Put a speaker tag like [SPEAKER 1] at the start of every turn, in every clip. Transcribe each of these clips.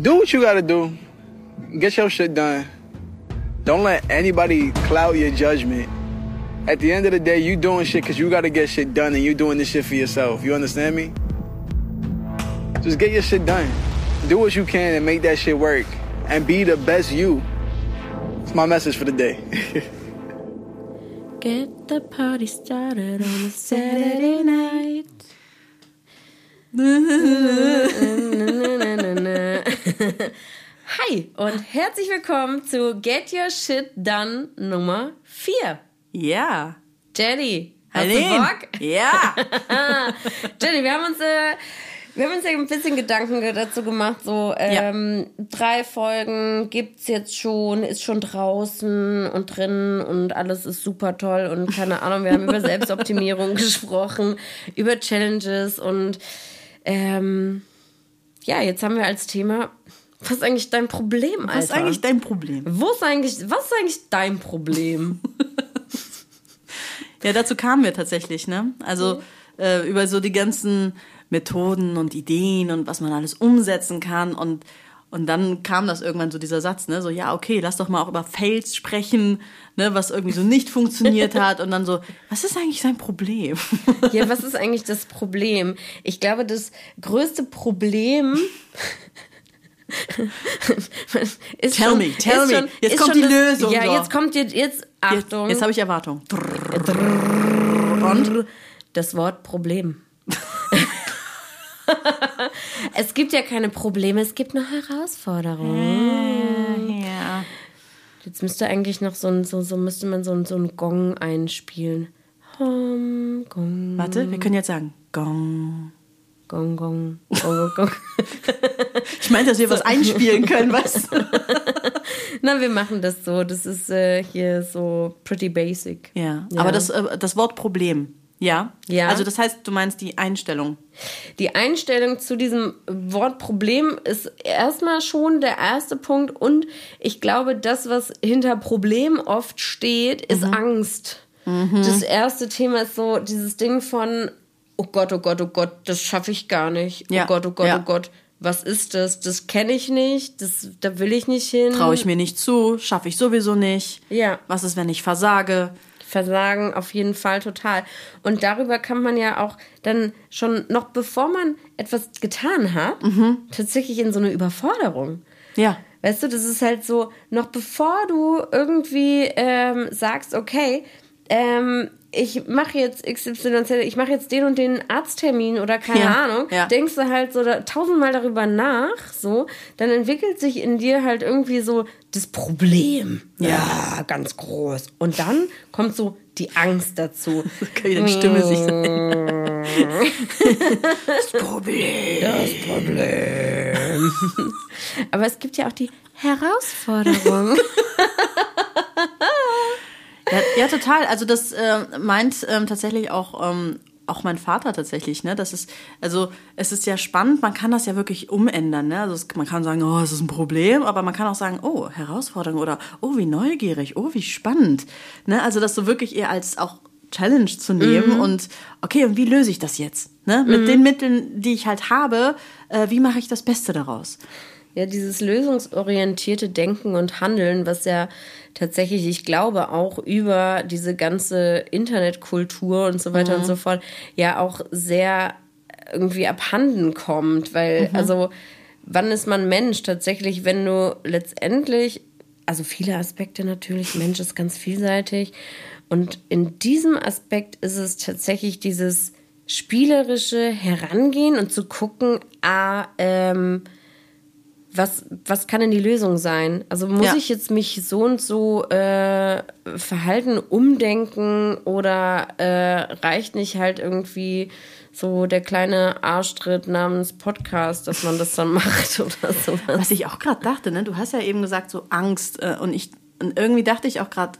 [SPEAKER 1] do what you gotta do. Get your shit done. Don't let anybody cloud your judgment. At the end of the day, you doing shit because you gotta get shit done and you doing this shit for yourself. You understand me? Just get your shit done. Do what you can and make that shit work. And be the best you. It's my message for the day.
[SPEAKER 2] Get the party started on a Saturday night. Hi und herzlich willkommen zu Get Your Shit Done Nummer 4.
[SPEAKER 3] Ja.
[SPEAKER 2] Jenny, hast du Bock?
[SPEAKER 3] Ja.
[SPEAKER 2] Jenny, wir haben uns, äh, wir haben uns ja ein bisschen Gedanken ge- dazu gemacht, so ähm, drei Folgen gibt's jetzt schon, ist schon draußen und drin und alles ist super toll und keine Ahnung, wir haben über Selbstoptimierung gesprochen, über Challenges und ähm, ja, jetzt haben wir als Thema, was ist eigentlich dein Problem, Alter?
[SPEAKER 3] Was ist eigentlich dein Problem?
[SPEAKER 2] Wo ist eigentlich, was ist eigentlich dein Problem?
[SPEAKER 3] Ja, dazu kamen wir tatsächlich, ne? Also äh, über so die ganzen Methoden und Ideen und was man alles umsetzen kann und und dann kam das irgendwann so dieser Satz, ne, so ja, okay, lass doch mal auch über Fails sprechen, ne, was irgendwie so nicht funktioniert hat und dann so, was ist eigentlich sein Problem?
[SPEAKER 2] Ja, was ist eigentlich das Problem? Ich glaube, das größte Problem
[SPEAKER 3] Tell
[SPEAKER 2] schon,
[SPEAKER 3] me, tell me.
[SPEAKER 2] schon,
[SPEAKER 3] Jetzt kommt die
[SPEAKER 2] das,
[SPEAKER 3] Lösung,
[SPEAKER 2] Ja,
[SPEAKER 3] so.
[SPEAKER 2] jetzt kommt jetzt, jetzt
[SPEAKER 3] Jetzt,
[SPEAKER 2] Achtung.
[SPEAKER 3] jetzt habe ich Erwartung. Und
[SPEAKER 2] das Wort Problem. es gibt ja keine Probleme, es gibt nur Herausforderungen.
[SPEAKER 3] ja.
[SPEAKER 2] Jetzt müsste eigentlich noch so ein, so, so müsste man so ein, so ein Gong einspielen. Hom, Gong,
[SPEAKER 3] Warte, wir können jetzt sagen Gong.
[SPEAKER 2] Gong, Gong, Gong, Gong.
[SPEAKER 3] Ich meinte, dass wir was einspielen können, was?
[SPEAKER 2] Na, wir machen das so. Das ist äh, hier so pretty basic.
[SPEAKER 3] Ja, aber das, äh, das Wort Problem, ja?
[SPEAKER 2] Ja.
[SPEAKER 3] Also das heißt, du meinst die Einstellung.
[SPEAKER 2] Die Einstellung zu diesem Wort Problem ist erstmal schon der erste Punkt. Und ich glaube, das, was hinter Problem oft steht, ist Angst. Das erste Thema ist so dieses Ding von, oh Gott, oh Gott, oh Gott, das schaffe ich gar nicht.
[SPEAKER 3] Ja,
[SPEAKER 2] Oh Gott, oh Gott,
[SPEAKER 3] ja.
[SPEAKER 2] oh Gott. Was ist das? Das kenne ich nicht. Das, da will ich nicht hin.
[SPEAKER 3] Traue ich mir nicht zu, schaffe ich sowieso nicht.
[SPEAKER 2] Ja.
[SPEAKER 3] Was ist, wenn ich versage?
[SPEAKER 2] Versagen auf jeden Fall total. Und darüber kann man ja auch dann schon noch bevor man etwas getan hat, tatsächlich in so eine Überforderung.
[SPEAKER 3] Ja.
[SPEAKER 2] Weißt du, das ist halt so, noch bevor du irgendwie ähm, sagst, okay, ähm, ich mache jetzt XYZ, ich mache jetzt den und den Arzttermin oder keine
[SPEAKER 3] Ja,
[SPEAKER 2] Ahnung,
[SPEAKER 3] ja.
[SPEAKER 2] denkst du halt so da, tausendmal darüber nach, so, dann entwickelt sich in dir halt irgendwie so das Problem. Ja, ganz groß. Und dann kommt so die Angst dazu.
[SPEAKER 3] Kann wieder die Stimme sich sein. das Problem.
[SPEAKER 2] Aber es gibt ja auch die Herausforderung.
[SPEAKER 3] Ja, ja, total. Also das äh, meint ähm, tatsächlich auch, ähm, auch mein Vater tatsächlich, ne? Das ist, also es ist ja spannend, man kann das ja wirklich umändern, ne? Also es, man kann sagen, oh, es ist ein Problem, aber man kann auch sagen, oh, Herausforderung oder oh, wie neugierig, oh, wie spannend. Ne? Also das so wirklich eher als auch Challenge zu nehmen und okay, und wie löse ich das jetzt? Ne? Mit den Mitteln, die ich halt habe, äh, wie mache ich das Beste daraus?
[SPEAKER 2] Ja, dieses lösungsorientierte Denken und Handeln, was ja tatsächlich, ich glaube, auch über diese ganze Internetkultur und so weiter und so fort, ja auch sehr irgendwie abhanden kommt. Weil, also, wann ist man Mensch? Tatsächlich, wenn du letztendlich, also viele Aspekte natürlich, Mensch ist ganz vielseitig. Und in diesem Aspekt ist es tatsächlich dieses spielerische Herangehen und zu gucken, ah, ähm, was, was kann denn die Lösung sein? Also muss
[SPEAKER 3] Ja.
[SPEAKER 2] ich jetzt mich so und so äh, verhalten, umdenken oder äh, reicht nicht halt irgendwie so der kleine Arschtritt namens Podcast, dass man das dann macht oder sowas?
[SPEAKER 3] Was ich auch gerade dachte, ne? Du hast ja eben gesagt, so Angst. Äh, und ich und irgendwie dachte ich auch gerade,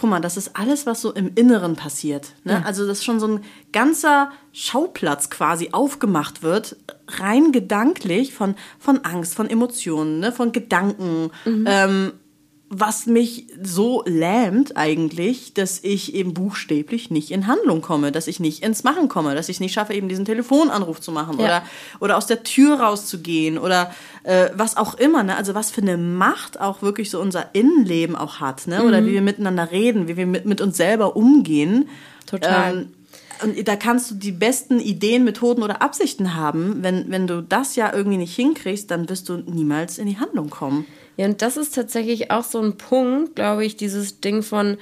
[SPEAKER 3] guck mal, das ist alles, was so im Inneren passiert. Ne? Also, dass schon so ein ganzer Schauplatz quasi aufgemacht wird, rein gedanklich von, von Angst, von Emotionen, ne? von Gedanken. Ähm, was mich so lähmt eigentlich, dass ich eben buchstäblich nicht in Handlung komme, dass ich nicht ins Machen komme, dass ich nicht schaffe, eben diesen Telefonanruf zu machen
[SPEAKER 2] Ja.
[SPEAKER 3] oder, oder aus der Tür rauszugehen oder äh, was auch immer. Ne? Also was für eine Macht auch wirklich so unser Innenleben auch hat. Ne?
[SPEAKER 2] Mhm.
[SPEAKER 3] Oder wie wir miteinander reden, wie wir mit, mit uns selber umgehen.
[SPEAKER 2] Total.
[SPEAKER 3] Ähm, und da kannst du die besten Ideen, Methoden oder Absichten haben. Wenn, wenn du das ja irgendwie nicht hinkriegst, dann wirst du niemals in die Handlung kommen.
[SPEAKER 2] Ja, und das ist tatsächlich auch so ein Punkt, glaube ich, dieses Ding von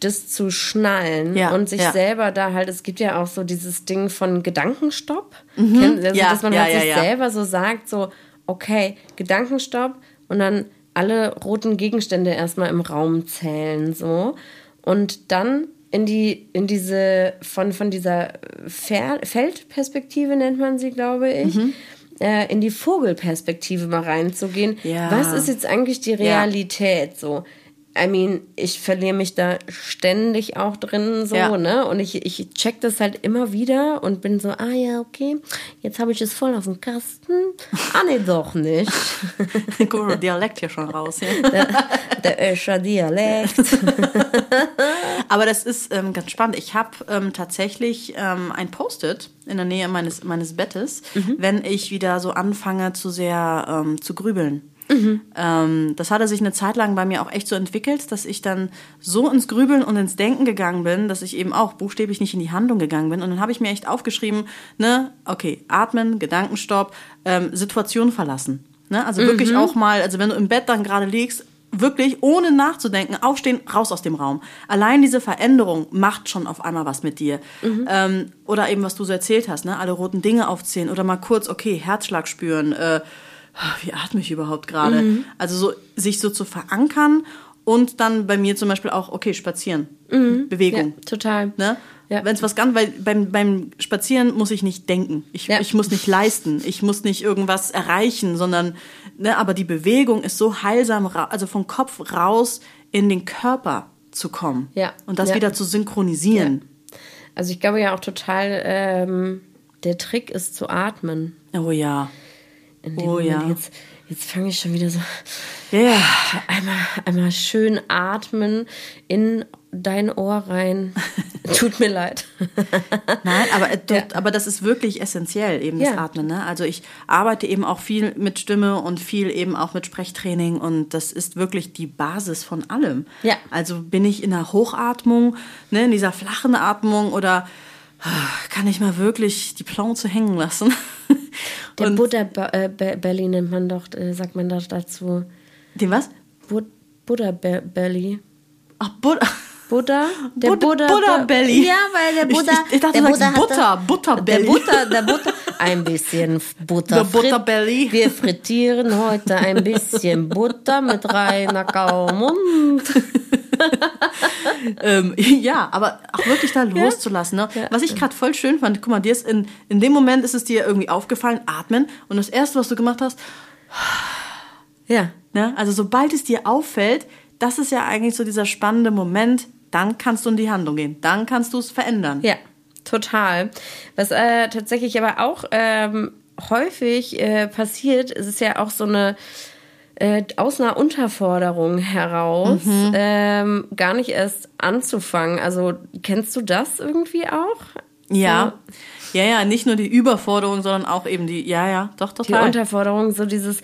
[SPEAKER 2] das zu schnallen
[SPEAKER 3] Ja,
[SPEAKER 2] und sich
[SPEAKER 3] ja.
[SPEAKER 2] selber da halt, es gibt ja auch so dieses Ding von Gedankenstopp, Kennt- also,
[SPEAKER 3] Mhm. Ja,
[SPEAKER 2] dass man halt
[SPEAKER 3] ja,
[SPEAKER 2] sich selber so sagt, so, okay, Gedankenstopp und dann alle roten Gegenstände erstmal im Raum zählen, so. Und dann in die, in diese, von, von dieser Fer Feldperspektive nennt man sie, glaube ich,
[SPEAKER 3] Mhm.
[SPEAKER 2] Äh, in die Vogelperspektive mal reinzugehen.
[SPEAKER 3] Ja.
[SPEAKER 2] Was ist jetzt eigentlich die Realität, so? I mean, ich verliere mich da ständig auch drin, so,
[SPEAKER 3] Ja.
[SPEAKER 2] ne? Und ich, ich check das halt immer wieder und bin so, ah ja, okay, jetzt habe ich es voll auf dem Kasten. Ah, nee, doch nicht.
[SPEAKER 3] Guck Dialekt hier schon raus. Ja.
[SPEAKER 2] Der, der Öscher Dialekt.
[SPEAKER 3] Aber das ist ähm, ganz spannend. Ich habe ähm, tatsächlich ähm, ein Post-it in der Nähe meines, meines Bettes, wenn ich wieder so anfange zu sehr ähm, zu grübeln. Ähm, das hatte sich eine Zeit lang bei mir auch echt so entwickelt, dass ich dann so ins Grübeln und ins Denken gegangen bin, dass ich eben auch buchstäblich nicht in die Handlung gegangen bin. Und dann habe ich mir echt aufgeschrieben, ne, okay, atmen, Gedankenstopp, ähm, Situation verlassen. Ne? Also wirklich auch mal, also wenn du im Bett dann gerade liegst, wirklich ohne nachzudenken, aufstehen, raus aus dem Raum. Allein diese Veränderung macht schon auf einmal was mit dir. Ähm, oder eben, was du so erzählt hast, ne? alle roten Dinge aufzählen oder mal kurz, okay, Herzschlag spüren, äh, wie atme ich überhaupt gerade? Also so, sich so zu verankern und dann bei mir zum Beispiel auch, okay, spazieren, Bewegung.
[SPEAKER 2] Ja, total.
[SPEAKER 3] Ne?
[SPEAKER 2] Ja.
[SPEAKER 3] Wenn es was ganz, weil beim, beim Spazieren muss ich nicht denken. Ich,
[SPEAKER 2] Ja.
[SPEAKER 3] ich muss nicht leisten. Ich muss nicht irgendwas erreichen, sondern, ne, aber die Bewegung ist so heilsam, also vom Kopf raus in den Körper zu kommen.
[SPEAKER 2] Ja.
[SPEAKER 3] Und das wieder zu synchronisieren.
[SPEAKER 2] Also ich glaube ja auch total, ähm, der Trick ist zu atmen.
[SPEAKER 3] Oh ja.
[SPEAKER 2] In dem
[SPEAKER 3] Oh
[SPEAKER 2] Moment.
[SPEAKER 3] ja.
[SPEAKER 2] Jetzt, jetzt fange ich schon wieder so
[SPEAKER 3] Ja, ja.
[SPEAKER 2] einmal, einmal schön atmen in dein Ohr rein. Tut mir leid.
[SPEAKER 3] Nein, aber, äh,
[SPEAKER 2] Ja.
[SPEAKER 3] aber das ist wirklich essentiell, eben das
[SPEAKER 2] Ja.
[SPEAKER 3] Atmen. Ne? Also ich arbeite eben auch viel mit Stimme und viel eben auch mit Sprechtraining und das ist wirklich die Basis von allem.
[SPEAKER 2] Ja.
[SPEAKER 3] Also bin ich in der Hochatmung, ne, in dieser flachen Atmung oder kann ich mal wirklich die Plauze hängen lassen?
[SPEAKER 2] Der Buddha äh, Belly nennt man doch, äh, sagt man doch dazu.
[SPEAKER 3] Den was?
[SPEAKER 2] Bud Buddha Be Belly.
[SPEAKER 3] Ach, Buddha.
[SPEAKER 2] Buddha? Der
[SPEAKER 3] Bud-
[SPEAKER 2] Buddha.
[SPEAKER 3] Buddha Belly.
[SPEAKER 2] Ja, weil der Buddha.
[SPEAKER 3] ich- ich dachte,
[SPEAKER 2] der
[SPEAKER 3] du sagst
[SPEAKER 2] hatte-
[SPEAKER 3] Butter, Butterbelly.
[SPEAKER 2] Der Butter, der Butter. Ein bisschen Butter.
[SPEAKER 3] Der Butterbelly.
[SPEAKER 2] Frit- Wir frittieren heute ein bisschen Butter mit reiner Kaumund.
[SPEAKER 3] ähm, ja, aber auch wirklich da loszulassen. Ne? Was ich gerade voll schön fand, guck mal, dir ist in, in dem Moment ist es dir irgendwie aufgefallen, atmen. Und das Erste, was du gemacht hast,
[SPEAKER 2] Ja.
[SPEAKER 3] ne? also sobald es dir auffällt, das ist ja eigentlich so dieser spannende Moment, dann kannst du in die Handlung gehen. Dann kannst du es verändern.
[SPEAKER 2] Ja, total. Was äh, tatsächlich aber auch ähm, häufig äh, passiert, es ist ja auch so eine äh, aus einer Unterforderung heraus ähm, gar nicht erst anzufangen. Also kennst du das irgendwie auch?
[SPEAKER 3] Ja. Ja, ja, nicht nur die Überforderung, sondern auch eben die, ja, ja, doch,
[SPEAKER 2] Die
[SPEAKER 3] total.
[SPEAKER 2] Unterforderung, so dieses,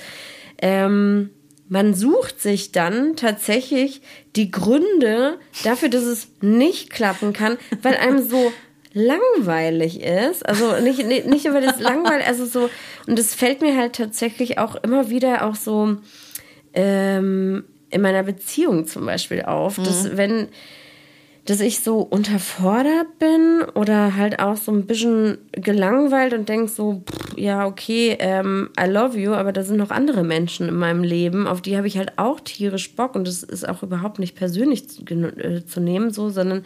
[SPEAKER 2] ähm, man sucht sich dann tatsächlich die Gründe dafür, dass es nicht klappen kann, weil einem so langweilig ist. Also nicht, nicht, nicht nur, weil es langweilig, also so, und es fällt mir halt tatsächlich auch immer wieder auch so ähm, in meiner Beziehung zum Beispiel auf, dass wenn dass ich so unterfordert bin oder halt auch so ein bisschen gelangweilt und denk so, pff, ja, okay, ähm, I love you, aber da sind noch andere Menschen in meinem Leben, auf die habe ich halt auch tierisch Bock und das ist auch überhaupt nicht persönlich zu, äh, zu nehmen, so, sondern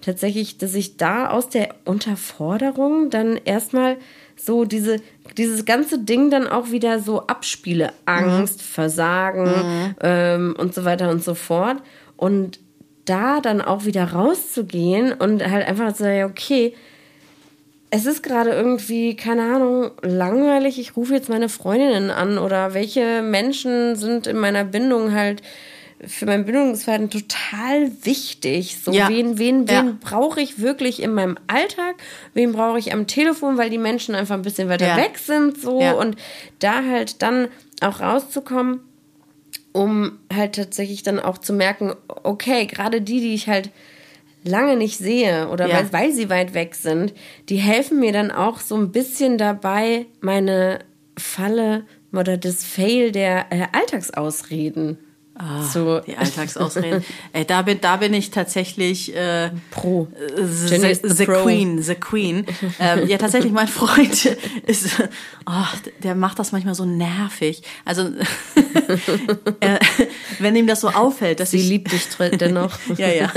[SPEAKER 2] tatsächlich, dass ich da aus der Unterforderung dann erstmal so diese, dieses ganze Ding dann auch wieder so abspiele. Angst, Versagen ähm, und so weiter und so fort. Und da dann auch wieder rauszugehen und halt einfach zu sagen, okay, es ist gerade irgendwie, keine Ahnung, langweilig, ich rufe jetzt meine Freundinnen an oder welche Menschen sind in meiner Bindung halt für mein Bildungsverhalten total wichtig. So,
[SPEAKER 3] Ja.
[SPEAKER 2] wen, wen, wen
[SPEAKER 3] Ja.
[SPEAKER 2] brauche ich wirklich in meinem Alltag? Wen brauche ich am Telefon, weil die Menschen einfach ein bisschen weiter
[SPEAKER 3] Ja.
[SPEAKER 2] weg sind, so. Und da halt dann auch rauszukommen, um halt tatsächlich dann auch zu merken, okay, gerade die, die ich halt lange nicht sehe oder weil, weil sie weit weg sind, die helfen mir dann auch so ein bisschen dabei, meine Falle oder das Fail der äh, Alltagsausreden
[SPEAKER 3] Ah, Die Alltagsausreden. Ey, da bin, da bin ich tatsächlich äh,
[SPEAKER 2] Pro.
[SPEAKER 3] The,
[SPEAKER 2] Jenny is the
[SPEAKER 3] the
[SPEAKER 2] pro.
[SPEAKER 3] Queen, the Queen. ähm, ja, tatsächlich, mein Freund ist, oh, der macht das manchmal so nervig. Also, äh, wenn ihm das so auffällt, dass
[SPEAKER 2] Sie
[SPEAKER 3] ich
[SPEAKER 2] liebt dich dennoch.
[SPEAKER 3] ja, ja.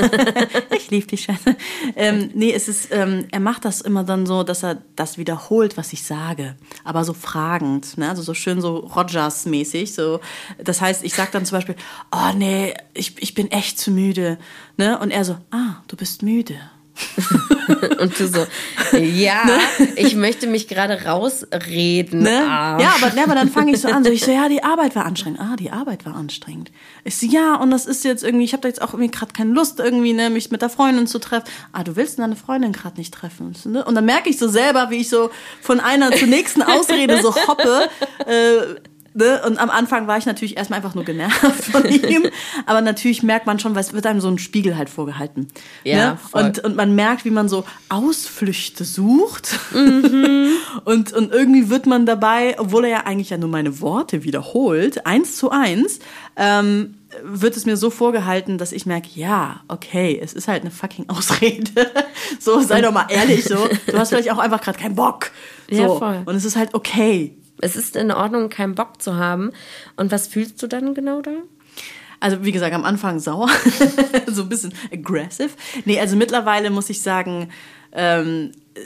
[SPEAKER 3] ich liebe die Scheiße. Ähm, nee, es ist, ähm, er macht das immer dann so, dass er das wiederholt, was ich sage. Aber so fragend, ne? Also so schön so Rogers-mäßig. So. Das heißt, ich sag dann zum Beispiel, oh nee, ich, ich bin echt zu müde. Ne? Und er so, ah, du bist müde.
[SPEAKER 2] Und du so, ja, ich möchte mich gerade rausreden.
[SPEAKER 3] Ne?
[SPEAKER 2] Arsch.
[SPEAKER 3] Ja, aber, ne, aber dann fange ich so an. So, ich so, ja, die Arbeit war anstrengend. Ah, die Arbeit war anstrengend. Ich so, ja, und das ist jetzt irgendwie, ich habe da jetzt auch irgendwie gerade keine Lust, irgendwie, ne, mich mit der Freundin zu treffen. Ah, du willst deine Freundin gerade nicht treffen. Ne? Und dann merke ich so selber, wie ich so von einer zur nächsten Ausrede so hoppe. Äh, Ne? Und am Anfang war ich natürlich erstmal einfach nur genervt von ihm. Aber natürlich merkt man schon, weil es wird einem so ein Spiegel halt vorgehalten.
[SPEAKER 2] Ja,
[SPEAKER 3] ne?
[SPEAKER 2] voll.
[SPEAKER 3] Und, und man merkt, wie man so Ausflüchte sucht.
[SPEAKER 2] Mhm.
[SPEAKER 3] und, und irgendwie wird man dabei, obwohl er ja eigentlich ja nur meine Worte wiederholt, eins zu eins, ähm, wird es mir so vorgehalten, dass ich merke, ja, okay, es ist halt eine fucking Ausrede. so, sei doch mal ehrlich, so. Du hast vielleicht auch einfach gerade keinen Bock. So.
[SPEAKER 2] Ja, voll.
[SPEAKER 3] Und es ist halt okay.
[SPEAKER 2] Es ist in Ordnung, keinen Bock zu haben. Und was fühlst du dann genau da?
[SPEAKER 3] Also wie gesagt, am Anfang sauer, so ein bisschen aggressive. Nee, also mittlerweile muss ich sagen, ähm, äh,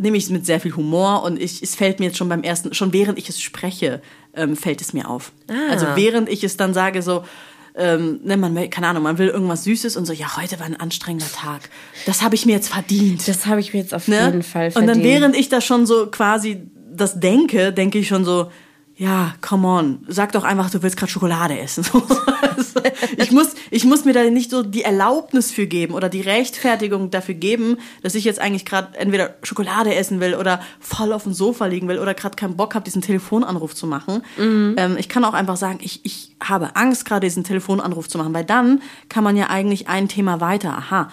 [SPEAKER 3] nehme ich es mit sehr viel Humor und ich, es fällt mir jetzt schon beim ersten, schon während ich es spreche, ähm, fällt es mir auf.
[SPEAKER 2] Ah.
[SPEAKER 3] Also während ich es dann sage so, ähm, ne, man will, keine Ahnung, man will irgendwas Süßes und so, ja, heute war ein anstrengender Tag. Das habe ich mir jetzt verdient.
[SPEAKER 2] Das habe ich mir jetzt auf
[SPEAKER 3] Ne?
[SPEAKER 2] jeden Fall
[SPEAKER 3] Und
[SPEAKER 2] verdient.
[SPEAKER 3] dann während ich da schon so quasi das denke, denke ich schon so, ja, come on, sag doch einfach, du willst gerade Schokolade essen. Ich, muss, ich muss mir da nicht so die Erlaubnis für geben oder die Rechtfertigung dafür geben, dass ich jetzt eigentlich gerade entweder Schokolade essen will oder voll auf dem Sofa liegen will oder gerade keinen Bock habe, diesen Telefonanruf zu machen. Ähm, ich kann auch einfach sagen, ich, ich habe Angst, gerade diesen Telefonanruf zu machen, weil dann kann man ja eigentlich ein Thema weiter. Aha,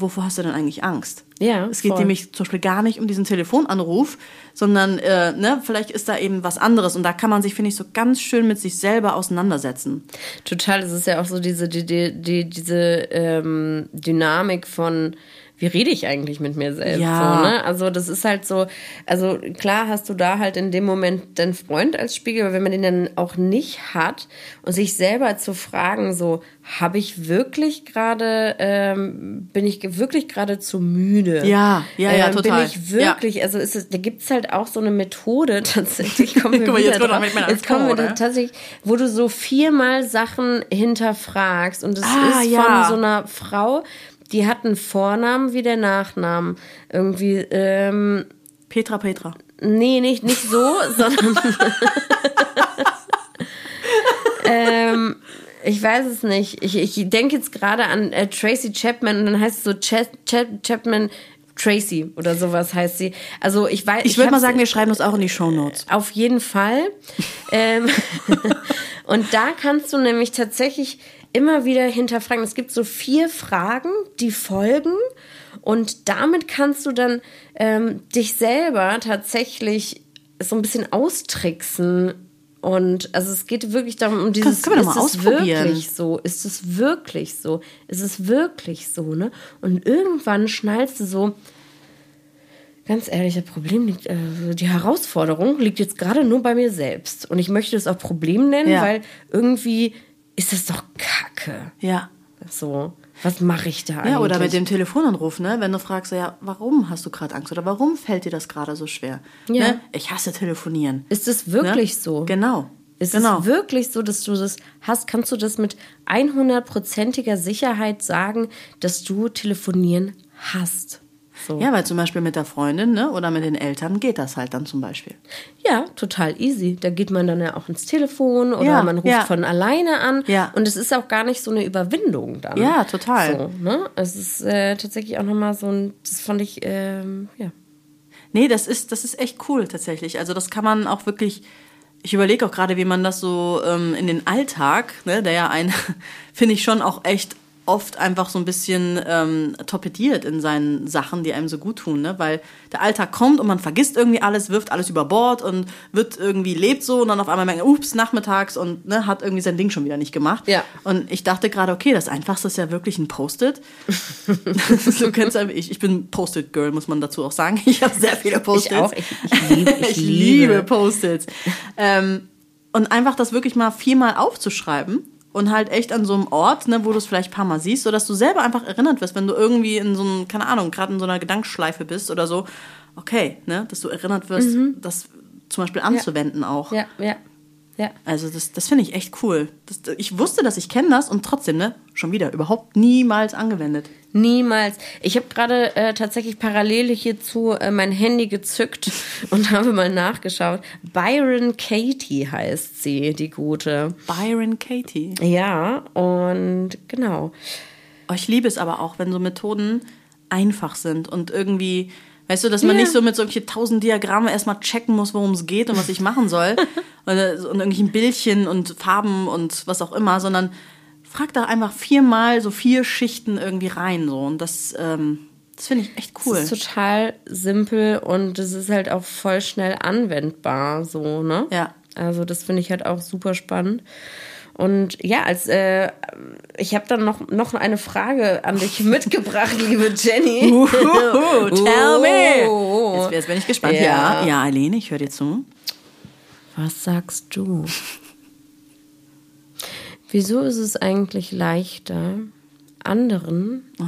[SPEAKER 3] wovor hast du denn eigentlich Angst?
[SPEAKER 2] Ja,
[SPEAKER 3] Es geht
[SPEAKER 2] voll.
[SPEAKER 3] nämlich zum Beispiel gar nicht um diesen Telefonanruf, sondern äh, ne, vielleicht ist da eben was anderes und da kann man sich, finde ich, so ganz schön mit sich selber auseinandersetzen.
[SPEAKER 2] Total, es ist ja auch so diese, die, die, die, diese ähm, Dynamik von, wie rede ich eigentlich mit mir selbst?
[SPEAKER 3] Ja.
[SPEAKER 2] So, ne? Also das ist halt so, also klar hast du da halt in dem Moment deinen Freund als Spiegel, aber wenn man den dann auch nicht hat und sich selber zu fragen, so, habe ich wirklich gerade, ähm, bin ich wirklich gerade zu müde?
[SPEAKER 3] Ja, ja, ja,
[SPEAKER 2] ähm,
[SPEAKER 3] total.
[SPEAKER 2] Bin ich wirklich, also ist es, da gibt's halt auch so eine Methode tatsächlich. Kommen wir
[SPEAKER 3] Guck mal, jetzt
[SPEAKER 2] drauf. Jetzt kommen wir da tatsächlich, wo du so viermal Sachen hinterfragst und es
[SPEAKER 3] Ah,
[SPEAKER 2] ist
[SPEAKER 3] ja.
[SPEAKER 2] von so einer Frau, die hat einen Vornamen wie der Nachnamen. Irgendwie, ähm,
[SPEAKER 3] Petra, Petra.
[SPEAKER 2] nee, nicht, nicht so, sondern ähm, ich weiß es nicht. Ich, ich denke jetzt gerade an äh, Tracy Chapman und dann heißt es so Ch Ch Chapman Tracy oder sowas heißt sie. Also ich weiß.
[SPEAKER 3] Ich würde mal sagen, wir schreiben das auch in die Shownotes.
[SPEAKER 2] auf jeden Fall. ähm, und da kannst du nämlich tatsächlich immer wieder hinterfragen. Es gibt so vier Fragen, die folgen. Und damit kannst du dann ähm, dich selber tatsächlich so ein bisschen austricksen. Und also es geht wirklich darum, um dieses,
[SPEAKER 3] wir doch
[SPEAKER 2] ist es wirklich so? Ist es wirklich so? Ist es wirklich so, ne? Und irgendwann schnallst du so, Ganz ehrlich, das Problem liegt, äh, die Herausforderung liegt jetzt gerade nur bei mir selbst. Und ich möchte es auch Problem nennen,
[SPEAKER 3] Ja.
[SPEAKER 2] weil irgendwie ist das doch Kacke.
[SPEAKER 3] Ja.
[SPEAKER 2] So, was mache ich da eigentlich?
[SPEAKER 3] Ja, oder mit dem Telefonanruf, ne? Wenn du fragst, ja, warum hast du gerade Angst oder warum fällt dir das gerade so schwer?
[SPEAKER 2] Ja.
[SPEAKER 3] Ne? Ich hasse telefonieren.
[SPEAKER 2] Ist es wirklich
[SPEAKER 3] ne?
[SPEAKER 2] so?
[SPEAKER 3] Genau.
[SPEAKER 2] Ist
[SPEAKER 3] genau.
[SPEAKER 2] es wirklich so, dass du das hast? Kannst du das mit 100%iger Sicherheit sagen, dass du telefonieren hast? So.
[SPEAKER 3] Ja, weil zum Beispiel mit der Freundin ne, oder mit den Eltern geht das halt dann zum Beispiel.
[SPEAKER 2] Ja, total easy. Da geht man dann ja auch ins Telefon oder
[SPEAKER 3] Ja,
[SPEAKER 2] man ruft
[SPEAKER 3] ja.
[SPEAKER 2] von alleine an.
[SPEAKER 3] Ja.
[SPEAKER 2] Und es ist auch gar nicht so eine Überwindung dann.
[SPEAKER 3] Ja, total.
[SPEAKER 2] So, ne? Es ist äh, tatsächlich auch nochmal so ein, das fand ich, ähm, ja.
[SPEAKER 3] Nee, das ist, das ist echt cool tatsächlich. Also das kann man auch wirklich. Ich überlege auch gerade, wie man das so ähm, in den Alltag, ne, der ja ein, finde ich schon auch echt oft einfach so ein bisschen ähm, torpediert in seinen Sachen, die einem so gut tun, ne? Weil der Alltag kommt und man vergisst irgendwie alles, wirft alles über Bord und wird irgendwie lebt so und dann auf einmal merkt, man, ups, nachmittags und ne, hat irgendwie sein Ding schon wieder nicht gemacht.
[SPEAKER 2] Ja.
[SPEAKER 3] Und ich dachte gerade, okay, das Einfachste ist ja wirklich ein Post-it. du kennst ja, ich, ich bin Post-it-Girl, muss man dazu auch sagen. Ich habe sehr viele Post-its.
[SPEAKER 2] Ich auch. Ich, ich, lieb, ich,
[SPEAKER 3] Ich
[SPEAKER 2] liebe.
[SPEAKER 3] liebe Post-its. ähm, und einfach das wirklich mal viermal aufzuschreiben und halt echt an so einem Ort, ne, wo du es vielleicht ein paar Mal siehst, sodass du selber einfach erinnert wirst, wenn du irgendwie in so einem, keine Ahnung, gerade in so einer Gedankenschleife bist oder so, okay, ne, dass du erinnert wirst, das zum Beispiel anzuwenden auch.
[SPEAKER 2] Mhm. Ja, ja, ja.
[SPEAKER 3] Also das, das finde ich echt cool. Das, ich wusste, dass ich kenne das und trotzdem, ne, schon wieder, überhaupt niemals angewendet.
[SPEAKER 2] Niemals. Ich habe gerade äh, tatsächlich parallel hierzu äh, mein Handy gezückt und habe mal nachgeschaut. Byron Katie heißt sie, die gute.
[SPEAKER 3] Byron Katie.
[SPEAKER 2] Ja, und genau.
[SPEAKER 3] Oh, ich liebe es aber auch, wenn so Methoden einfach sind und irgendwie, weißt du, dass man
[SPEAKER 2] Ja.
[SPEAKER 3] nicht so mit solchen tausend Diagramme erstmal checken muss, worum es geht und was ich machen soll und, und irgendwelchen Bildchen und Farben und was auch immer, sondern frag da einfach viermal so vier Schichten irgendwie rein so und das, ähm, das finde ich echt cool.
[SPEAKER 2] Es ist total simpel und es ist halt auch voll schnell anwendbar, so, ne?
[SPEAKER 3] Ja.
[SPEAKER 2] Also das finde ich halt auch super spannend. Und ja, als äh, ich habe dann noch, noch eine Frage an dich mitgebracht, liebe Jenny.
[SPEAKER 3] Uhu, tell me.
[SPEAKER 2] Oh.
[SPEAKER 3] Jetzt, jetzt bin ich gespannt.
[SPEAKER 2] Ja.
[SPEAKER 3] Ja, ja, Eileen, ich höre dir zu.
[SPEAKER 2] Was sagst du? Wieso ist es eigentlich leichter, anderen
[SPEAKER 3] Oh,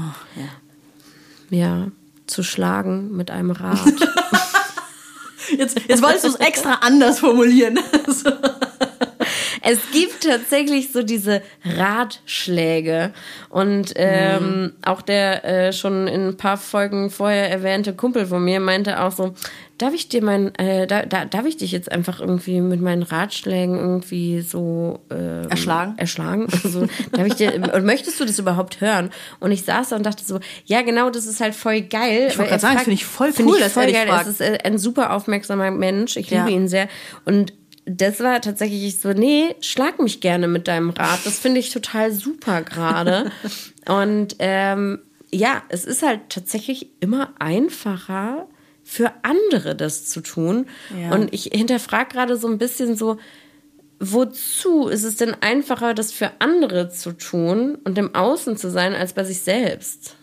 [SPEAKER 3] ja.
[SPEAKER 2] ja zu schlagen mit einem Rad?
[SPEAKER 3] Jetzt, jetzt wolltest du es extra anders formulieren.
[SPEAKER 2] Es gibt tatsächlich so diese Ratschläge. Und ähm, auch der äh, schon in ein paar Folgen vorher erwähnte Kumpel von mir meinte auch so, darf ich dir mein, äh, da, da, darf ich dich jetzt einfach irgendwie mit meinen Ratschlägen irgendwie so ähm,
[SPEAKER 3] Erschlagen?
[SPEAKER 2] Erschlagen. Also, darf ich dir, und möchtest du das überhaupt hören? Und ich saß da und dachte so, ja, genau, das ist halt voll geil.
[SPEAKER 3] Ich wollte gerade
[SPEAKER 2] er
[SPEAKER 3] sagen, finde ich voll
[SPEAKER 2] Finde
[SPEAKER 3] cool,
[SPEAKER 2] ich
[SPEAKER 3] dass
[SPEAKER 2] voll
[SPEAKER 3] er
[SPEAKER 2] geil.
[SPEAKER 3] fragt.
[SPEAKER 2] Es ist äh, ein super aufmerksamer Mensch. Ich
[SPEAKER 3] Ja.
[SPEAKER 2] liebe ihn sehr. Und das war tatsächlich so, nee, schlag mich gerne mit deinem Rad. Das finde ich total super gerade. Und ähm, ja, es ist halt tatsächlich immer einfacher für andere das zu tun.
[SPEAKER 3] Ja.
[SPEAKER 2] Und ich hinterfrage gerade so ein bisschen so, wozu ist es denn einfacher, das für andere zu tun und im Außen zu sein, als bei sich selbst?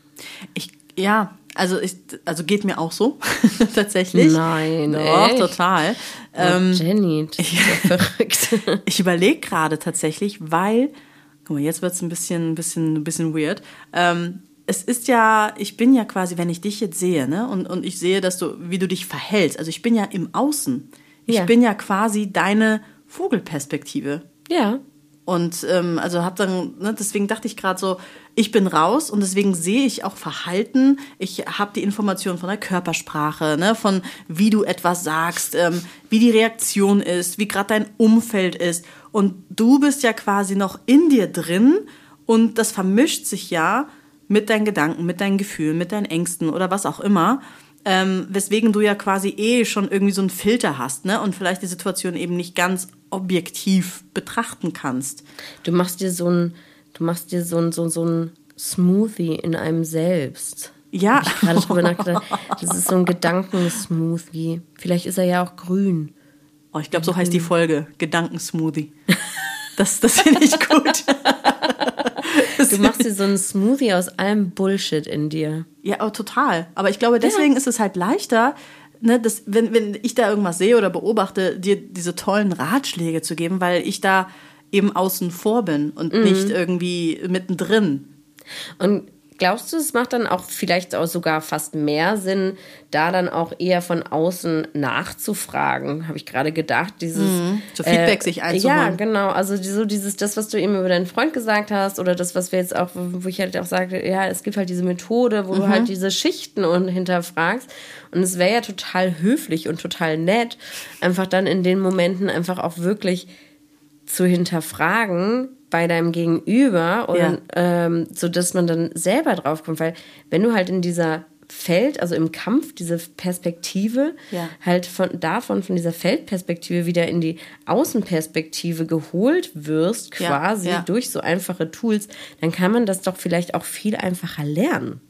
[SPEAKER 3] Ich, ja, also, ich, also geht mir auch so, tatsächlich.
[SPEAKER 2] Nein,
[SPEAKER 3] Doch,
[SPEAKER 2] echt?
[SPEAKER 3] total.
[SPEAKER 2] Ähm, Jenny, das ist ja verrückt.
[SPEAKER 3] Ich überlege gerade tatsächlich, weil, guck mal, jetzt wird es ein bisschen, ein bisschen, ein bisschen weird. Ähm, es ist ja, ich bin ja quasi, wenn ich dich jetzt sehe, ne, und, und ich sehe, dass du, wie du dich verhältst, also ich bin ja im Außen. Ich
[SPEAKER 2] Ja.
[SPEAKER 3] bin ja quasi deine Vogelperspektive.
[SPEAKER 2] Ja.
[SPEAKER 3] Und ähm, also hab dann, ne, deswegen dachte ich gerade so, ich bin raus und deswegen sehe ich auch Verhalten. Ich habe die Information von der Körpersprache, ne, von wie du etwas sagst, ähm, wie die Reaktion ist, wie gerade dein Umfeld ist. Und du bist ja quasi noch in dir drin und das vermischt sich ja mit deinen Gedanken, mit deinen Gefühlen, mit deinen Ängsten oder was auch immer. Ähm, weswegen du ja quasi eh schon irgendwie so einen Filter hast, ne? Und vielleicht die Situation eben nicht ganz objektiv betrachten kannst.
[SPEAKER 2] Du machst dir so ein, du machst dir so ein, so, so ein Smoothie in einem selbst.
[SPEAKER 3] Ja.
[SPEAKER 2] Hab ich gerade drüber nachgedacht. Das ist so ein Gedankensmoothie. Vielleicht ist er ja auch grün.
[SPEAKER 3] Oh, ich glaube, so heißt die Folge. Gedankensmoothie. Das, das finde ich gut.
[SPEAKER 2] Du machst dir so einen Smoothie aus allem Bullshit in dir.
[SPEAKER 3] Ja, aber total. Aber ich glaube, deswegen ist es halt leichter, ne, dass, wenn, wenn ich da irgendwas sehe oder beobachte, dir diese tollen Ratschläge zu geben, weil ich da eben außen vor bin und nicht irgendwie mittendrin.
[SPEAKER 2] Und glaubst du, es macht dann auch vielleicht auch sogar fast mehr Sinn, da dann auch eher von außen nachzufragen, habe ich gerade gedacht. Dieses
[SPEAKER 3] mhm, so Feedback äh, sich einzuholen.
[SPEAKER 2] Ja, genau. Also so dieses, das, was du eben über deinen Freund gesagt hast, oder das, was wir jetzt auch, wo ich halt auch sage, ja, es gibt halt diese Methode, wo mhm. du halt diese Schichten und hinterfragst. Und es wäre ja total höflich und total nett, einfach dann in den Momenten einfach auch wirklich zu hinterfragen, bei deinem Gegenüber oder ja. ähm, so dass man dann selber drauf kommt, weil wenn du halt in dieser Feld, also im Kampf, diese Perspektive, ja. halt von davon, von dieser Feldperspektive wieder in die Außenperspektive geholt wirst, quasi ja, ja. durch so einfache Tools, dann kann man das doch vielleicht auch viel einfacher lernen.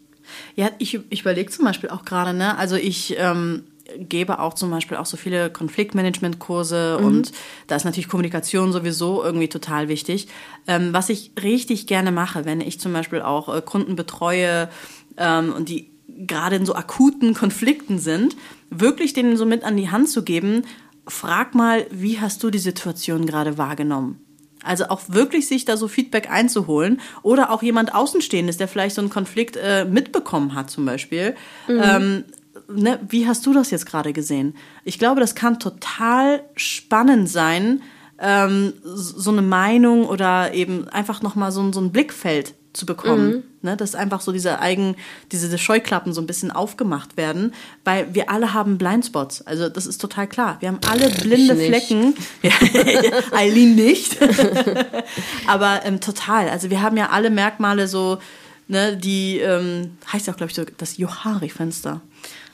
[SPEAKER 3] Ja, ich, ich überlege zum Beispiel auch gerade, ne, also ich ähm, gebe auch zum Beispiel auch so viele Konfliktmanagement-Kurse mhm. und da ist natürlich Kommunikation sowieso irgendwie total wichtig. Ähm, was ich richtig gerne mache, wenn ich zum Beispiel auch äh, Kunden betreue ähm, und die gerade in so akuten Konflikten sind, wirklich denen so mit an die Hand zu geben, frag mal, wie hast du die Situation gerade wahrgenommen? Also auch wirklich sich da so Feedback einzuholen oder auch jemand Außenstehendes, der vielleicht so einen Konflikt äh, mitbekommen hat zum Beispiel. Mhm. Ähm, ne, wie hast du das jetzt gerade gesehen? Ich glaube, das kann total spannend sein, ähm, so eine Meinung oder eben einfach nochmal so, so ein Blickfeld zu bekommen. Mhm. Ne, dass einfach so diese Eigen, diese Scheuklappen so ein bisschen aufgemacht werden, weil wir alle haben Blindspots. Also das ist total klar. Wir haben alle blinde Flecken. Eileen nicht. Aber ähm, total. Also wir haben ja alle Merkmale so, ne, die ähm, heißt ja auch, glaube ich, so das Johari-Fenster.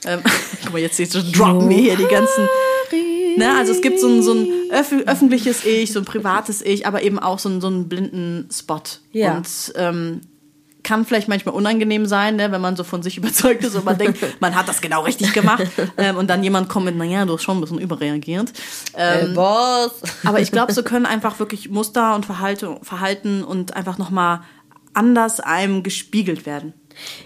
[SPEAKER 3] Ähm, guck mal, jetzt, jetzt droppen wir hier die ganzen. Ne, also es gibt so ein, so ein öf öffentliches Ich, so ein privates Ich, aber eben auch so, ein, so einen blinden Spot. Ja. Und ähm, kann vielleicht manchmal unangenehm sein, ne, wenn man so von sich überzeugt ist und man denkt, man hat das genau richtig gemacht. Ähm, und dann jemand kommt mit, naja, du hast schon ein bisschen überreagiert. Ähm,
[SPEAKER 2] hey, Boss.
[SPEAKER 3] aber ich glaube, so können einfach wirklich Muster und Verhalte, Verhalten und einfach nochmal anders einem gespiegelt werden.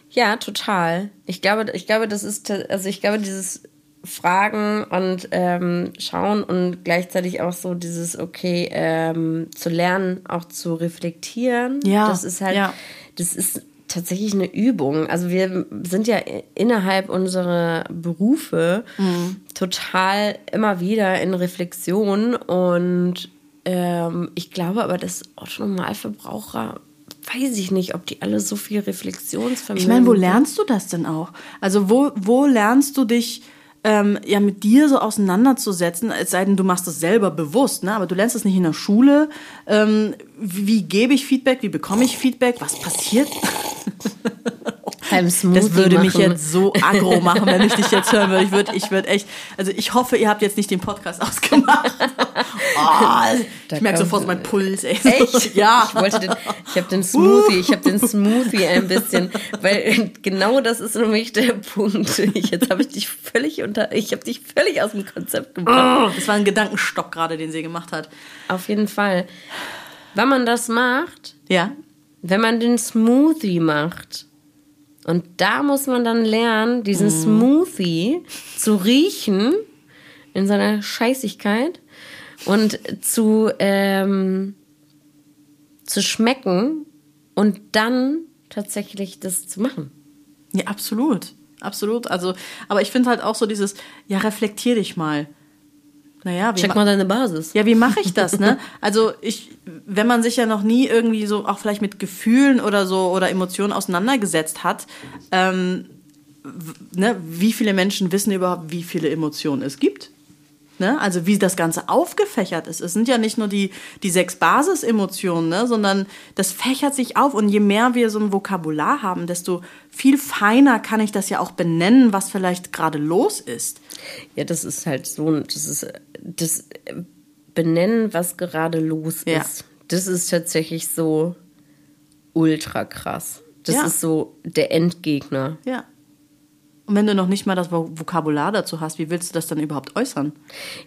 [SPEAKER 2] Ja, total. Ich glaube, ich glaube, das ist, also ich glaube, dieses Fragen und ähm, schauen und gleichzeitig auch so dieses, okay, ähm, zu lernen, auch zu reflektieren. Ja. Das ist halt, ja. das ist tatsächlich eine Übung. Also wir sind ja innerhalb unserer Berufe mhm. total immer wieder in Reflexion und ähm, ich glaube aber, dass Otto-Normalverbraucher weiß ich nicht, ob die alle so viel Reflexionsvermögen
[SPEAKER 3] Ich meine, wo lernst du das denn auch? Also wo, wo lernst du dich ähm, ja mit dir so auseinanderzusetzen, es sei denn, du machst es selber bewusst, ne? aber du lernst es nicht in der Schule. Ähm, wie, wie gebe ich Feedback? Wie bekomme ich Feedback? Was passiert? das würde mich jetzt so aggro machen, wenn ich dich jetzt hören würde. Ich würde ich würd echt, also ich hoffe, ihr habt jetzt nicht den Podcast ausgemacht. Oh, ich merke sofort mein Puls. Ey.
[SPEAKER 2] Echt? Ja. Ich wollte den, ich habe den Smoothie, ich habe den Smoothie ein bisschen, weil genau das ist nämlich der Punkt. Ich, jetzt habe ich dich völlig unter, ich habe dich völlig aus dem Konzept gebracht.
[SPEAKER 3] Oh, das war ein Gedankenstock gerade, den sie gemacht hat.
[SPEAKER 2] Auf jeden Fall. Wenn man das macht,
[SPEAKER 3] ja.
[SPEAKER 2] wenn man den Smoothie macht, und da muss man dann lernen, diesen mm. Smoothie zu riechen in seiner Scheißigkeit und zu, ähm, zu schmecken und dann tatsächlich das zu machen.
[SPEAKER 3] Ja, absolut. Absolut. Also, aber ich finde halt auch so dieses, ja, reflektier dich mal. Naja,
[SPEAKER 2] check mal deine Basis.
[SPEAKER 3] Ja, wie mache ich das, ne? Also ich, wenn man sich ja noch nie irgendwie so auch vielleicht mit Gefühlen oder so oder Emotionen auseinandergesetzt hat, ähm, ne, wie viele Menschen wissen überhaupt, wie viele Emotionen es gibt? Ne? Also wie das Ganze aufgefächert ist. Es sind ja nicht nur die, die sechs Basisemotionen, ne? sondern das fächert sich auf. Und je mehr wir so ein Vokabular haben, desto viel feiner kann ich das ja auch benennen, was vielleicht gerade los ist.
[SPEAKER 2] Ja, das ist halt so, das ist das Benennen, was gerade los ja. ist. Das ist tatsächlich so ultra krass. Das ja. ist so der Endgegner.
[SPEAKER 3] Ja. Und wenn du noch nicht mal das Vokabular dazu hast, wie willst du das dann überhaupt äußern?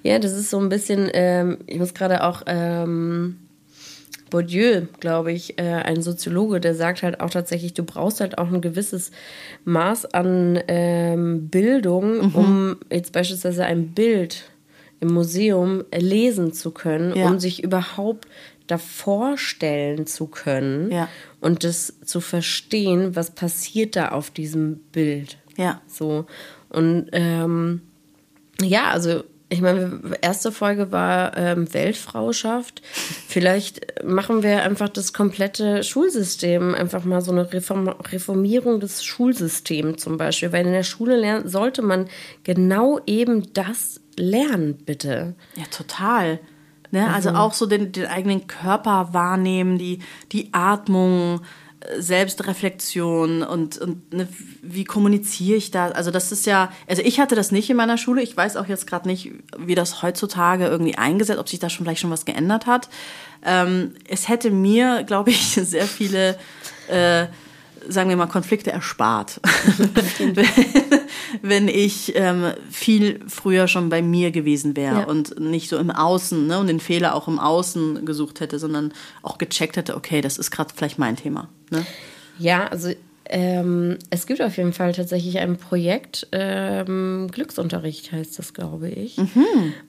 [SPEAKER 2] Ja, das ist so ein bisschen, ähm, ich muss gerade auch, ähm, Bourdieu, glaube ich, äh, ein Soziologe, der sagt halt auch tatsächlich, du brauchst halt auch ein gewisses Maß an ähm, Bildung, mhm. um jetzt beispielsweise ein Bild im Museum lesen zu können, ja. um sich überhaupt davor stellen zu können
[SPEAKER 3] Ja.
[SPEAKER 2] und das zu verstehen, was passiert da auf diesem Bild.
[SPEAKER 3] Ja.
[SPEAKER 2] So. Und ähm, ja, also ich meine, erste Folge war ähm, Weltfrauschaft. Vielleicht machen wir einfach das komplette Schulsystem, einfach mal so eine Reform Reformierung des Schulsystems zum Beispiel. Weil in der Schule lernen, sollte man genau eben das lernen, bitte.
[SPEAKER 3] Ja, total. Ne? Also auch so den, den eigenen Körper wahrnehmen, die, die Atmung, äh, Selbstreflexion und, und ne, wie kommuniziere ich da? Also das ist ja, also ich hatte das nicht in meiner Schule. Ich weiß auch jetzt gerade nicht, wie das heutzutage irgendwie eingesetzt, ob sich da schon vielleicht schon was geändert hat. Ähm, es hätte mir, glaube ich, sehr viele äh, sagen wir mal, Konflikte erspart. wenn ich ähm, viel früher schon bei mir gewesen wäre
[SPEAKER 2] Ja.
[SPEAKER 3] und nicht so im Außen ne, und den Fehler auch im Außen gesucht hätte, sondern auch gecheckt hätte, okay, das ist gerade vielleicht mein Thema. Ne?
[SPEAKER 2] Ja, also ähm, es gibt auf jeden Fall tatsächlich ein Projekt, ähm, Glücksunterricht heißt das, glaube ich.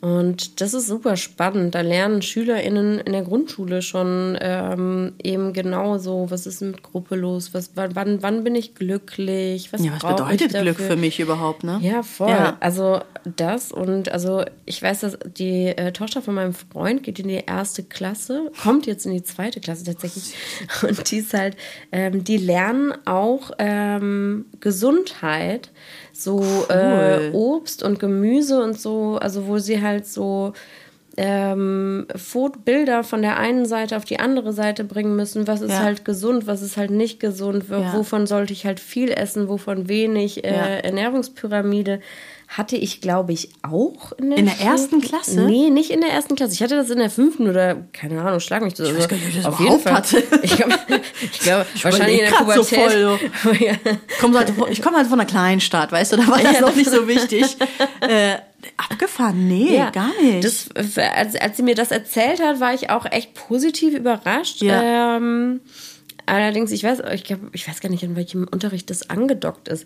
[SPEAKER 2] Und das ist super spannend. Da lernen SchülerInnen in der Grundschule schon ähm, eben genau so, was ist mit Gruppe los, was, wann, wann, bin ich glücklich, was
[SPEAKER 3] Ja, was bedeutet Glück für mich überhaupt, ne?
[SPEAKER 2] Ja, voll.
[SPEAKER 3] Ja.
[SPEAKER 2] Also das und also ich weiß, dass die äh, Tochter von meinem Freund geht in die erste Klasse, kommt jetzt in die zweite Klasse tatsächlich. Und die ist halt, ähm, die lernen auch ähm, Gesundheit, so äh, Obst und Gemüse und so, also wo sie halt so ähm, Bilder von der einen Seite auf die andere Seite bringen müssen. Was ist
[SPEAKER 3] Ja.
[SPEAKER 2] halt gesund, was ist halt nicht gesund,
[SPEAKER 3] Ja.
[SPEAKER 2] wovon sollte ich halt viel essen, wovon wenig. Äh,
[SPEAKER 3] Ja.
[SPEAKER 2] Ernährungspyramide hatte ich, glaube ich, auch in der,
[SPEAKER 3] In der ersten Klasse?
[SPEAKER 2] Nee, nicht in der ersten Klasse. Ich hatte das in der fünften oder, keine Ahnung, schlag mich das.
[SPEAKER 3] weiß gar nicht, ob ich das
[SPEAKER 2] auf jeden Fall.
[SPEAKER 3] hatte.
[SPEAKER 2] Ich glaube, ich glaub, wahrscheinlich in der
[SPEAKER 3] grad so
[SPEAKER 2] Pubertät.
[SPEAKER 3] voll,
[SPEAKER 2] Ja.
[SPEAKER 3] Ich komme halt, von- ich komm halt von einer Kleinstadt, weißt du, da war das
[SPEAKER 2] Ja.
[SPEAKER 3] noch nicht so wichtig. Äh, abgefahren? Nee,
[SPEAKER 2] Ja,
[SPEAKER 3] gar nicht.
[SPEAKER 2] Das, als, als sie mir das erzählt hat, war ich auch echt positiv überrascht.
[SPEAKER 3] Ja.
[SPEAKER 2] Ähm, allerdings, ich weiß, ich, glaub, ich weiß gar nicht, in welchem Unterricht das angedockt ist.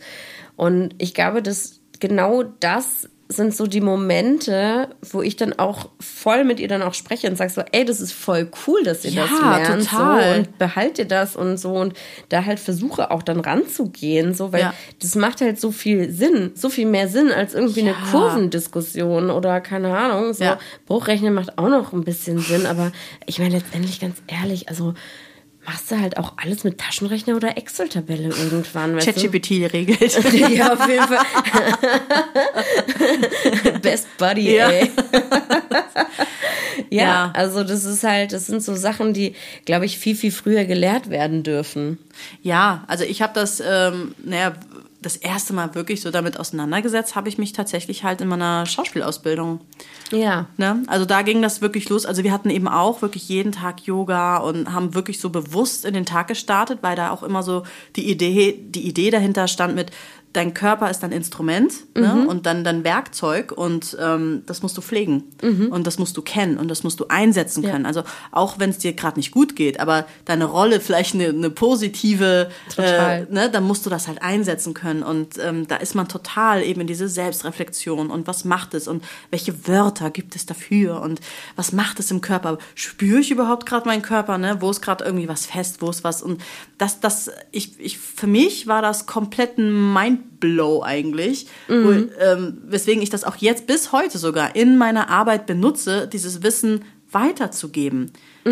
[SPEAKER 2] Und ich glaube, dass genau das sind so die Momente, wo ich dann auch voll mit ihr dann auch spreche und sage so, ey, das ist voll cool, dass ihr
[SPEAKER 3] Ja,
[SPEAKER 2] das lernt
[SPEAKER 3] total.
[SPEAKER 2] so und behalte das und so und da halt versuche auch dann ranzugehen, so, weil
[SPEAKER 3] Ja.
[SPEAKER 2] das macht halt so viel Sinn, so viel mehr Sinn als irgendwie eine
[SPEAKER 3] Ja.
[SPEAKER 2] Kurvendiskussion oder keine Ahnung, so. Bruchrechnen macht auch noch ein bisschen Sinn, aber ich meine letztendlich ganz ehrlich, also machst du halt auch alles mit Taschenrechner oder Excel-Tabelle irgendwann?
[SPEAKER 3] ChatGPT regelt.
[SPEAKER 2] Ja, auf jeden Fall. Best Buddy,
[SPEAKER 3] Ja.
[SPEAKER 2] ey. ja,
[SPEAKER 3] Ja.
[SPEAKER 2] also das ist halt, das sind so Sachen, die, glaube ich, viel, viel früher gelehrt werden dürfen.
[SPEAKER 3] Ja, also ich habe das, ähm, naja, das erste Mal wirklich so damit auseinandergesetzt, habe ich mich tatsächlich halt in meiner Schauspielausbildung.
[SPEAKER 2] Ja.
[SPEAKER 3] Ne? Also da ging das wirklich los. Also wir hatten eben auch wirklich jeden Tag Yoga und haben wirklich so bewusst in den Tag gestartet, weil da auch immer so die Idee, die Idee dahinter stand mit, dein Körper ist ein Instrument ne? und dann dein Werkzeug und ähm, das musst du pflegen und das musst du kennen und das musst du einsetzen können. Also auch wenn es dir gerade nicht gut geht, aber deine Rolle vielleicht eine, eine positive,
[SPEAKER 2] Total.
[SPEAKER 3] äh, ne, dann musst du das halt einsetzen können. Und ähm, da ist man total eben in diese Selbstreflexion und was macht es und welche Wörter gibt es dafür und was macht es im Körper? Spüre ich überhaupt gerade meinen Körper? Ne? Wo ist gerade irgendwie was fest, wo ist was? Und das, das, ich, ich, für mich war das komplett ein Mindblow eigentlich, wo, ähm, weswegen ich das auch jetzt bis heute sogar in meiner Arbeit benutze, dieses Wissen weiterzugeben.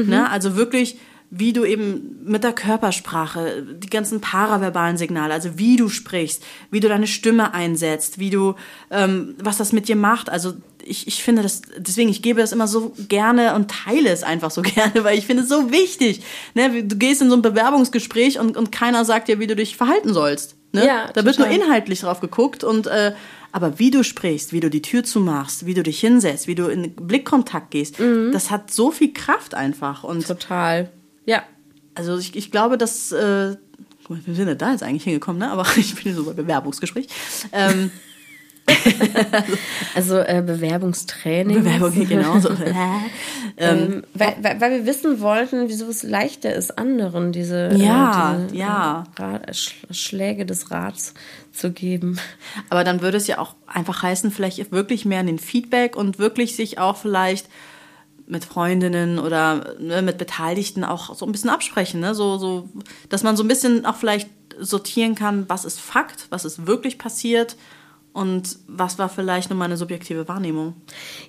[SPEAKER 3] Ne? Also wirklich wie du eben mit der Körpersprache, die ganzen paraverbalen Signale, also wie du sprichst, wie du deine Stimme einsetzt, wie du, ähm, was das mit dir macht. Also ich, ich finde das, deswegen, ich gebe das immer so gerne und teile es einfach so gerne, weil ich finde es so wichtig. Ne? Du gehst in so ein Bewerbungsgespräch und, und keiner sagt dir, wie du dich verhalten sollst. Ne?
[SPEAKER 2] Ja,
[SPEAKER 3] da wird nur inhaltlich drauf geguckt und äh, aber wie du sprichst, wie du die Tür zumachst, wie du dich hinsetzt, wie du in Blickkontakt gehst, das hat so viel Kraft einfach. Und
[SPEAKER 2] Total. Ja.
[SPEAKER 3] also ich, ich glaube, dass äh, wir sind ja da jetzt eigentlich hingekommen, ne? Aber ich bin so bei Bewerbungsgespräch. Ähm,
[SPEAKER 2] Also äh, Bewerbungstraining.
[SPEAKER 3] Bewerbung, genau so. ähm,
[SPEAKER 2] Ähm, weil, weil, wir wissen wollten, wieso es leichter ist, anderen diese,
[SPEAKER 3] Ja,
[SPEAKER 2] äh, diese
[SPEAKER 3] ja.
[SPEAKER 2] äh, Ra- Sch Schläge des Rats zu geben.
[SPEAKER 3] aber dann würde es ja auch einfach heißen, vielleicht wirklich mehr in den Feedback und wirklich sich auch vielleicht mit Freundinnen oder ne, mit Beteiligten auch so ein bisschen absprechen, ne? So, so, dass man so ein bisschen auch vielleicht sortieren kann, was ist Fakt, was ist wirklich passiert und was war vielleicht nur meine subjektive Wahrnehmung?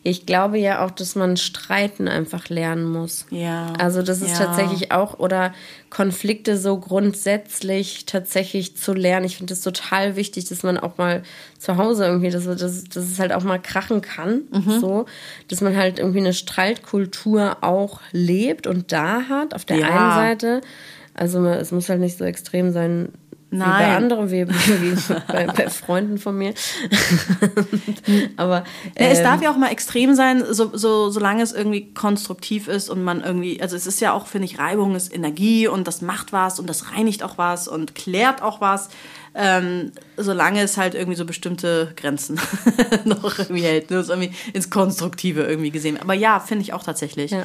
[SPEAKER 2] Ich glaube ja auch, dass man streiten einfach lernen muss.
[SPEAKER 3] Ja.
[SPEAKER 2] Also das ist
[SPEAKER 3] ja.
[SPEAKER 2] tatsächlich auch, oder Konflikte so grundsätzlich tatsächlich zu lernen. Ich finde es total wichtig, dass man auch mal zu Hause irgendwie, dass, dass, dass es halt auch mal krachen kann.
[SPEAKER 3] Mhm.
[SPEAKER 2] So, dass man halt irgendwie eine Streitkultur auch lebt und da hat, auf der
[SPEAKER 3] Ja.
[SPEAKER 2] einen Seite. Also es muss halt nicht so extrem sein, wie bei
[SPEAKER 3] Nein.
[SPEAKER 2] anderen, wie, wie bei, bei Freunden von mir. Aber
[SPEAKER 3] Ja, es
[SPEAKER 2] ähm,
[SPEAKER 3] darf ja auch mal extrem sein, so, so, solange es irgendwie konstruktiv ist und man irgendwie, also es ist ja auch, finde ich, Reibung ist Energie und das macht was und das reinigt auch was und klärt auch was, ähm, solange es halt irgendwie so bestimmte Grenzen noch irgendwie hält, ne, es irgendwie ins Konstruktive irgendwie gesehen. Aber ja, finde ich auch tatsächlich.
[SPEAKER 2] Ja.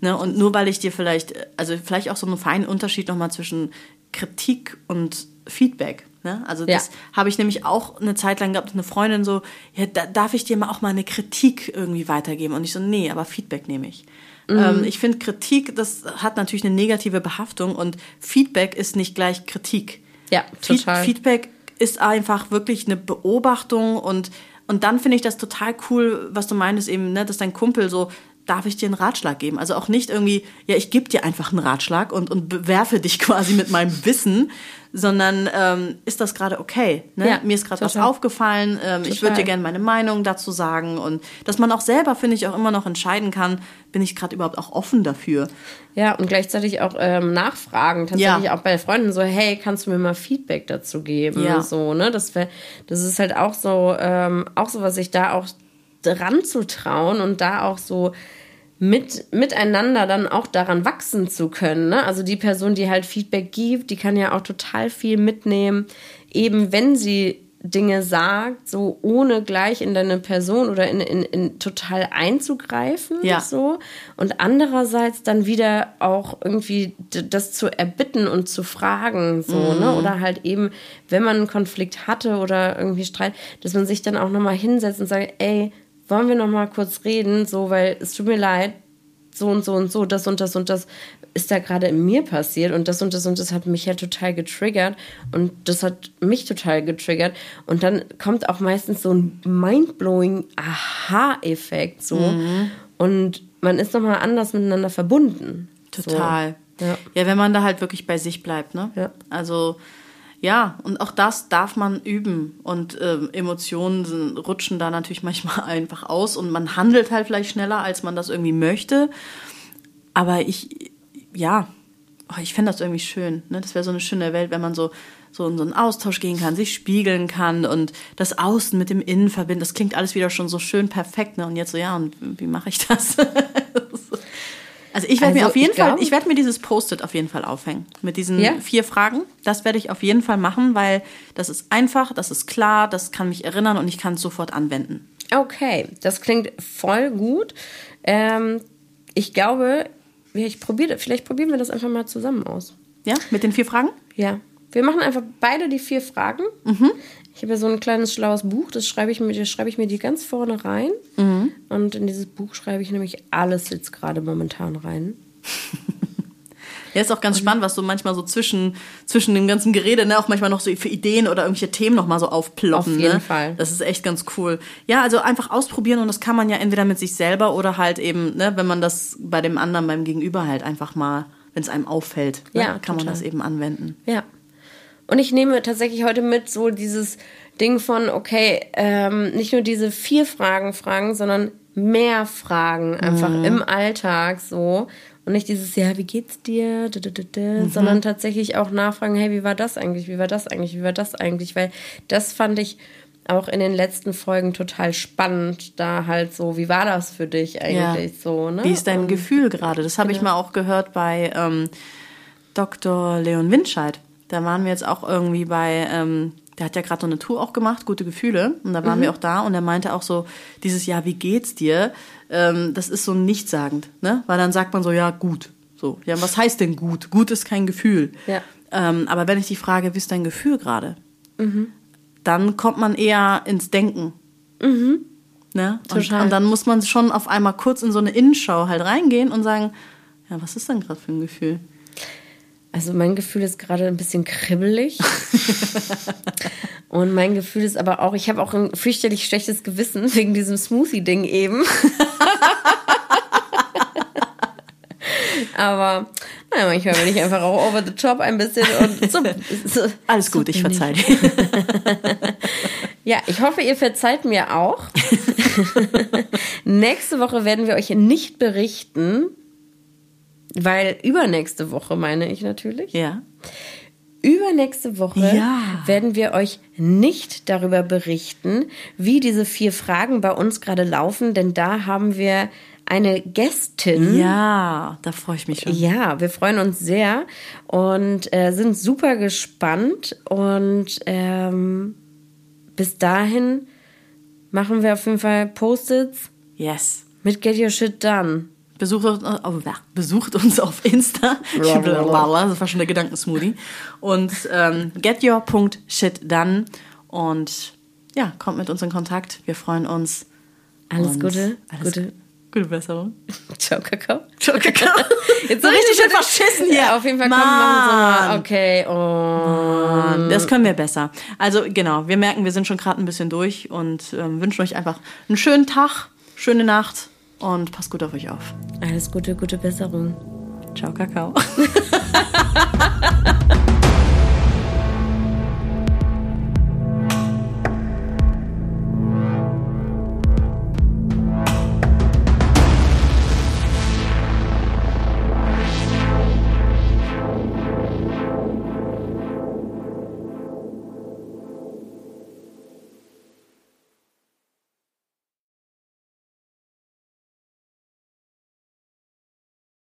[SPEAKER 3] Ne, und nur weil ich dir vielleicht, also vielleicht auch so einen feinen Unterschied nochmal zwischen Kritik und Feedback. Ne? Also das
[SPEAKER 2] Ja.
[SPEAKER 3] habe ich nämlich auch eine Zeit lang gehabt, eine Freundin so, ja, da, darf ich dir mal auch mal eine Kritik irgendwie weitergeben? Und ich so, nee, aber Feedback nehme ich.
[SPEAKER 2] Mhm.
[SPEAKER 3] Ähm, ich finde, Kritik, das hat natürlich eine negative Behaftung und Feedback ist nicht gleich Kritik.
[SPEAKER 2] Ja, total.
[SPEAKER 3] Feedback ist einfach wirklich eine Beobachtung und, und dann finde ich das total cool, was du meinst eben, ne, dass dein Kumpel so, darf ich dir einen Ratschlag geben? Also auch nicht irgendwie, ja, ich gebe dir einfach einen Ratschlag und, und bewerfe dich quasi mit meinem Wissen, sondern ähm, ist das gerade okay? Ne?
[SPEAKER 2] Ja,
[SPEAKER 3] Mir ist gerade was aufgefallen, ähm, ich würde dir gerne meine Meinung dazu sagen und dass man auch selber, finde ich, auch immer noch entscheiden kann, bin ich gerade überhaupt auch offen dafür.
[SPEAKER 2] Ja, und gleichzeitig auch ähm, nachfragen, tatsächlich
[SPEAKER 3] Ja.
[SPEAKER 2] auch bei Freunden so, hey, kannst du mir mal Feedback dazu geben?
[SPEAKER 3] Ja.
[SPEAKER 2] So, ne? Das wär, das ist halt auch so, ähm, auch so, was sich da auch dran zu trauen und da auch so mit, miteinander dann auch daran wachsen zu können. Ne? Also die Person, die halt Feedback gibt, die kann ja auch total viel mitnehmen, eben wenn sie Dinge sagt, so ohne gleich in deine Person oder in, in, in total einzugreifen.
[SPEAKER 3] Ja.
[SPEAKER 2] So. Und andererseits dann wieder auch irgendwie das zu erbitten und zu fragen. So, ne? Oder halt eben, wenn man einen Konflikt hatte oder irgendwie Streit, dass man sich dann auch nochmal hinsetzt und sagt, ey, wollen wir nochmal kurz reden? So, weil es tut mir leid, so und so und so, das und das und das ist da gerade in mir passiert und das und das und das hat mich ja total getriggert und das hat mich total getriggert und dann kommt auch meistens so ein mindblowing Aha-Effekt so und man ist nochmal anders miteinander verbunden.
[SPEAKER 3] Total.
[SPEAKER 2] So. Ja.
[SPEAKER 3] ja, wenn man da halt wirklich bei sich bleibt, ne?
[SPEAKER 2] Ja.
[SPEAKER 3] Also ja, und auch das darf man üben. Und ähm, Emotionen rutschen da natürlich manchmal einfach aus und man handelt halt vielleicht schneller, als man das irgendwie möchte. Aber ich, ja, oh, ich fände das irgendwie schön. Ne? Das wäre so eine schöne Welt, wenn man so, so in so einen Austausch gehen kann, sich spiegeln kann und das Außen mit dem Innen verbindet. Das klingt alles wieder schon so schön perfekt. Ne? Und jetzt so, ja, und wie mache ich das? Also ich werde mir
[SPEAKER 2] Also,
[SPEAKER 3] auf jeden Fall,
[SPEAKER 2] glaub-
[SPEAKER 3] ich werde mir dieses Post-it auf jeden Fall aufhängen mit diesen
[SPEAKER 2] Ja?
[SPEAKER 3] vier Fragen. Das werde ich auf jeden Fall machen, weil das ist einfach, das ist klar, das kann mich erinnern und ich kann es sofort anwenden.
[SPEAKER 2] Okay, das klingt voll gut. Ähm, ich glaube, ich probiere, vielleicht probieren wir das einfach mal zusammen aus.
[SPEAKER 3] Ja, mit den vier Fragen?
[SPEAKER 2] Ja, wir machen einfach beide die vier Fragen. Ich habe ja so ein kleines schlaues Buch, das schreibe ich mir, das schreibe ich mir die ganz vorne rein. Und in dieses Buch schreibe ich nämlich alles jetzt gerade momentan rein.
[SPEAKER 3] Ja, ist auch ganz spannend, was so manchmal so zwischen, zwischen dem ganzen Gerede, ne, auch manchmal noch so für Ideen oder irgendwelche Themen noch mal so aufploppen.
[SPEAKER 2] Auf jeden
[SPEAKER 3] ne?
[SPEAKER 2] Fall.
[SPEAKER 3] Das ist echt ganz cool. Ja, also einfach ausprobieren und das kann man ja entweder mit sich selber oder halt eben, ne, wenn man das bei dem anderen, beim Gegenüber halt einfach mal, wenn es einem auffällt, ne,
[SPEAKER 2] Ja,
[SPEAKER 3] kann man
[SPEAKER 2] total.
[SPEAKER 3] das eben anwenden.
[SPEAKER 2] Ja. Und ich nehme tatsächlich heute mit so dieses Ding von, okay, ähm, nicht nur diese vier Fragen fragen, sondern mehr Fragen einfach im Alltag so. Und nicht dieses, ja, wie geht's dir? Dü, dü, dü, dü, Sondern tatsächlich auch nachfragen, hey, wie war das eigentlich? Wie war das eigentlich? Wie war das eigentlich? Weil das fand ich auch in den letzten Folgen total spannend, da halt so, wie war das für dich eigentlich so, ne?
[SPEAKER 3] Wie ist dein
[SPEAKER 2] Und-
[SPEAKER 3] Gefühl gerade? Das habe ich mal auch gehört bei ähm, Dr. Leon Winscheid. Da waren wir jetzt auch irgendwie bei, ähm, der hat ja gerade so eine Tour auch gemacht, gute Gefühle. Und da waren wir auch da und er meinte auch so, dieses Jahr, wie geht's dir? Ähm, das ist so nichtssagend, ne? Weil dann sagt man so, ja, gut. So, ja, was heißt denn gut? Gut ist kein Gefühl.
[SPEAKER 2] Ja.
[SPEAKER 3] Ähm, aber wenn ich die frage, wie ist dein Gefühl gerade? Dann kommt man eher ins Denken. Ne? Und, und dann muss man schon auf einmal kurz in so eine Innenschau halt reingehen und sagen, ja, was ist denn gerade für ein Gefühl?
[SPEAKER 2] Also mein Gefühl ist gerade ein bisschen kribbelig. Und mein Gefühl ist aber auch, ich habe auch ein fürchterlich schlechtes Gewissen wegen diesem Smoothie-Ding eben. aber naja, manchmal bin ich einfach auch over the top ein bisschen und so. so
[SPEAKER 3] Alles gut, ich verzeih dir.
[SPEAKER 2] Ja, ich hoffe, ihr verzeiht mir auch. Nächste Woche werden wir euch nicht berichten, weil übernächste Woche meine ich natürlich.
[SPEAKER 3] Ja.
[SPEAKER 2] Übernächste Woche
[SPEAKER 3] Ja.
[SPEAKER 2] werden wir euch nicht darüber berichten, wie diese vier Fragen bei uns gerade laufen, denn da haben wir eine Gästin.
[SPEAKER 3] Ja, da freue ich mich schon.
[SPEAKER 2] Ja, wir freuen uns sehr und äh, sind super gespannt. Und ähm, bis dahin machen wir auf jeden Fall Post-its
[SPEAKER 3] Yes.
[SPEAKER 2] mit Get Your Shit Done.
[SPEAKER 3] Besucht uns, oh, besucht uns auf Insta. Blablabla, das war schon der Gedankensmoothie. Und ähm, getyour.shit dann. Und ja, kommt mit uns in Kontakt. Wir freuen uns.
[SPEAKER 2] Alles
[SPEAKER 3] Und
[SPEAKER 2] Gute.
[SPEAKER 3] Alles
[SPEAKER 2] Gute.
[SPEAKER 3] Gute Besserung.
[SPEAKER 2] Ciao, Kakao.
[SPEAKER 3] Ciao, Kakao.
[SPEAKER 2] Jetzt
[SPEAKER 3] so richtig schön verschissen hier.
[SPEAKER 2] Ja, auf jeden Fall kommen wir so mal. Okay, und
[SPEAKER 3] Das können wir besser. Also genau, wir merken, wir sind schon gerade ein bisschen durch und ähm, wünschen euch einfach einen schönen Tag, schöne Nacht und passt gut auf euch auf.
[SPEAKER 2] alles Gute, gute Besserung.
[SPEAKER 3] Ciao, Kakao.